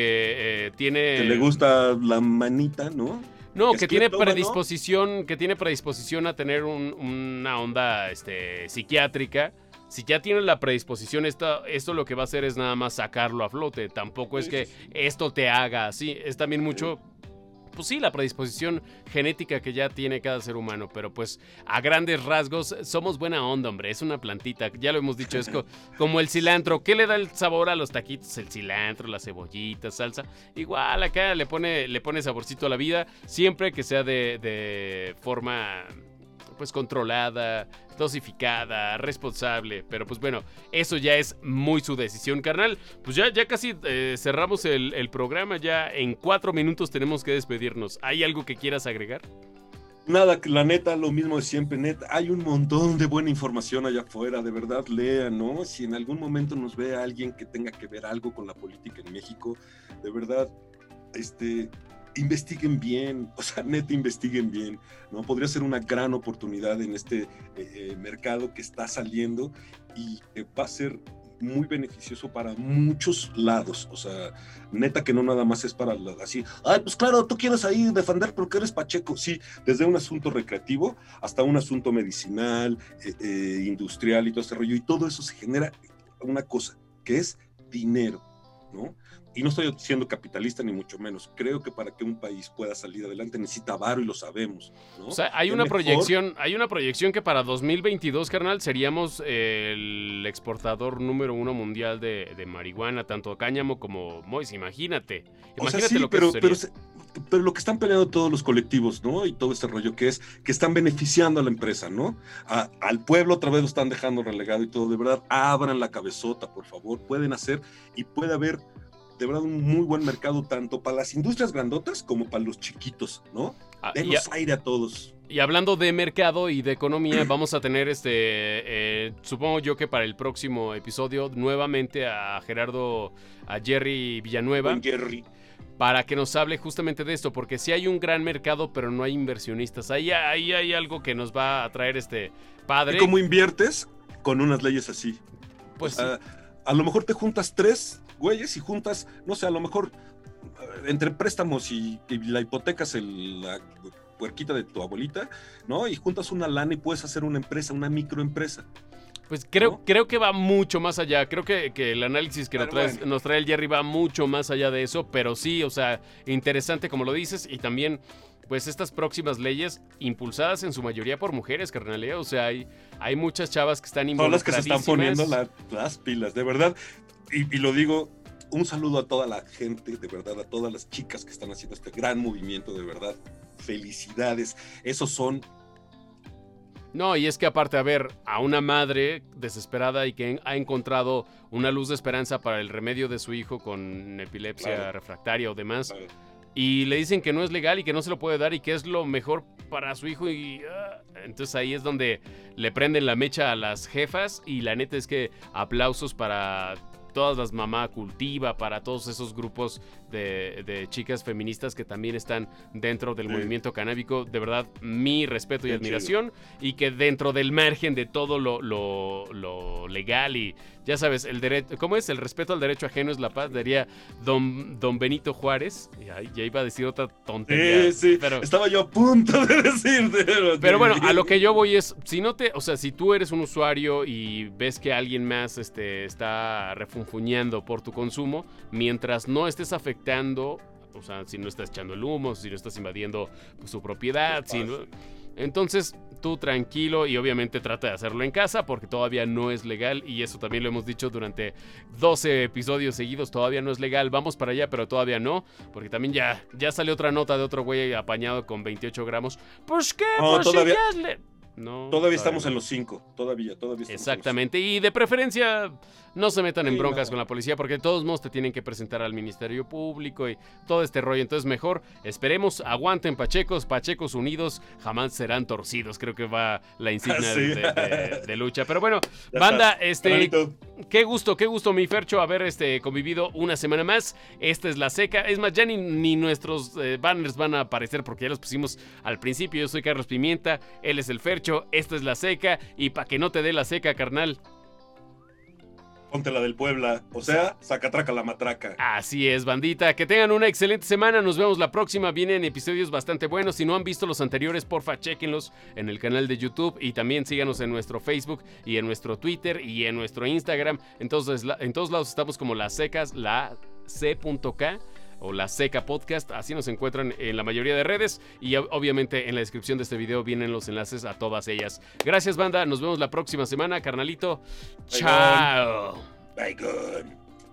eh, tiene... que le gusta la manita, ¿no? No, que tiene predisposición, que tiene predisposición a tener un- una onda este, psiquiátrica. Si ya tiene la predisposición, esto, esto lo que va a hacer es nada más sacarlo a flote. Tampoco es que esto te haga así. Es también mucho, pues sí, la predisposición genética que ya tiene cada ser humano. Pero pues a grandes rasgos somos buena onda, hombre. Es una plantita. Ya lo hemos dicho, es co- como el cilantro. ¿Qué le da el sabor a los taquitos? El cilantro, la cebollita, salsa. Igual acá le pone, le pone saborcito a la vida, siempre que sea de, de forma pues controlada, dosificada, responsable. Pero pues bueno, eso ya es muy su decisión, carnal. Pues ya, ya casi eh, cerramos el, programa, ya en cuatro minutos tenemos que despedirnos. ¿Hay algo que quieras agregar? Nada, la neta, lo mismo de siempre, neta. Hay un montón de buena información allá afuera, de verdad, lean, ¿no? Si en algún momento nos ve alguien que tenga que ver algo con la política en México, de verdad, este, investiguen bien, o sea, neta, investiguen bien, ¿no? Podría ser una gran oportunidad en este eh, eh, mercado que está saliendo y que va a ser muy beneficioso para muchos lados, o sea, neta que no nada más es para así, ay, pues claro, tú quieres ahí defender porque eres Pacheco, sí, desde un asunto recreativo hasta un asunto medicinal, eh, industrial y todo ese rollo, y todo eso se genera una cosa, que es dinero, ¿no? Y no estoy siendo capitalista ni mucho menos. Creo que para que un país pueda salir adelante necesita varo y lo sabemos, ¿no? O sea, hay una mejor- proyección, hay una proyección que para 2022, carnal, seríamos el exportador número uno mundial de, de marihuana, tanto cáñamo como mois. Imagínate, O imagínate sea, sí, lo que pero, pero, pero lo que están peleando todos los colectivos, ¿no? Y todo este rollo que es que están beneficiando a la empresa, ¿no? A- al pueblo otra vez lo están dejando relegado y todo. De verdad, abran la cabezota, por favor. Pueden hacer y puede haber de verdad un muy buen mercado tanto para las industrias grandotas como para los chiquitos, ¿no? Ah, Denos aire a todos. y hablando de mercado y de economía, vamos a tener este, eh, supongo yo que para el próximo episodio nuevamente a Gerardo, a Jerry Villanueva. Buen Jerry. para que nos hable justamente de esto, porque sí hay un gran mercado, pero no hay inversionistas. Ahí, ahí hay algo que nos va a traer este padre. ¿Y cómo inviertes con unas leyes así? Pues sí. a lo mejor te juntas tres güeyes y juntas, no sé, a lo mejor eh, entre préstamos y, y la hipotecas el, la puerquita de tu abuelita, ¿no? Y juntas una lana y puedes hacer una empresa, una microempresa. Pues creo, ¿no? creo que va mucho más allá. Creo que, que el análisis que nos, Pero traes- bueno. nos trae el Jerry va mucho más allá de eso, pero sí, o sea, interesante como lo dices y también, pues estas próximas leyes impulsadas en su mayoría por mujeres, carnalea. O sea, hay, hay muchas chavas que están Son las que se están poniendo la- las pilas, de verdad. Y, y lo digo, un saludo a toda la gente, de verdad, a todas las chicas que están haciendo este gran movimiento, de verdad. Felicidades. Esos son No, y es que aparte, a ver, a una madre desesperada y que ha encontrado una luz de esperanza para el remedio de su hijo con epilepsia refractaria o demás, y le dicen que no es legal y que no se lo puede dar y que es lo mejor para su hijo y ah, entonces ahí es donde le prenden la mecha a las jefas y la neta es que aplausos para todas las mamá cultiva, para todos esos grupos de, chicas feministas que también están dentro del movimiento canábico. De verdad, mi respeto y admiración. Y que dentro del margen de todo lo, lo, legal y ya sabes, el derecho, ¿cómo es? El respeto al derecho ajeno es la paz, diría don, don Benito Juárez. Ya, ya iba a decir otra tontería. Sí, sí, pero, estaba yo a punto de decirte. Pero bueno, a lo que yo voy es, si no te, o sea, si tú eres un usuario y ves que alguien más este, está refunfuñando por tu consumo, mientras no estés o sea, si no estás echando el humo, si no estás invadiendo pues, su propiedad, si entonces tú tranquilo y obviamente trata de hacerlo en casa porque todavía no es legal y eso también lo hemos dicho durante 12 episodios seguidos, todavía no es legal, vamos para allá pero todavía no, porque también ya, ya salió otra nota de otro güey apañado con 28 gramos. Pues qué, pues todavía... No, todavía, estamos en los cinco, todavía, todavía. Exactamente, y de preferencia no se metan en broncas con la policía porque de todos modos te tienen que presentar al Ministerio Público y todo este rollo. Entonces mejor esperemos, aguanten Pachecos, Pachecos unidos jamás serán torcidos, creo que va la insignia de, lucha. Pero bueno, banda, este, qué gusto, qué gusto mi Fercho haber este, convivido una semana más. Esta es la seca, es más, ya ni, nuestros eh, banners van a aparecer porque ya los pusimos al principio. Yo soy Carlos Pimienta, él es el Fercho esta es la seca y para que no te dé la seca, carnal. Ponte la del Puebla, o sea, sacatraca la matraca. Así es, bandita. Que tengan una excelente semana. Nos vemos la próxima. Vienen episodios bastante buenos. Si no han visto los anteriores, porfa, chequenlos en el canal de YouTube y también síganos en nuestro Facebook y en nuestro Twitter y en nuestro Instagram. Entonces, en todos lados estamos como las secas, la C.K o La Seca Podcast. Así nos encuentran en la mayoría de redes y obviamente en la descripción de este video vienen los enlaces a todas ellas. Gracias banda, nos vemos la próxima semana, carnalito. Chao. Bye, good.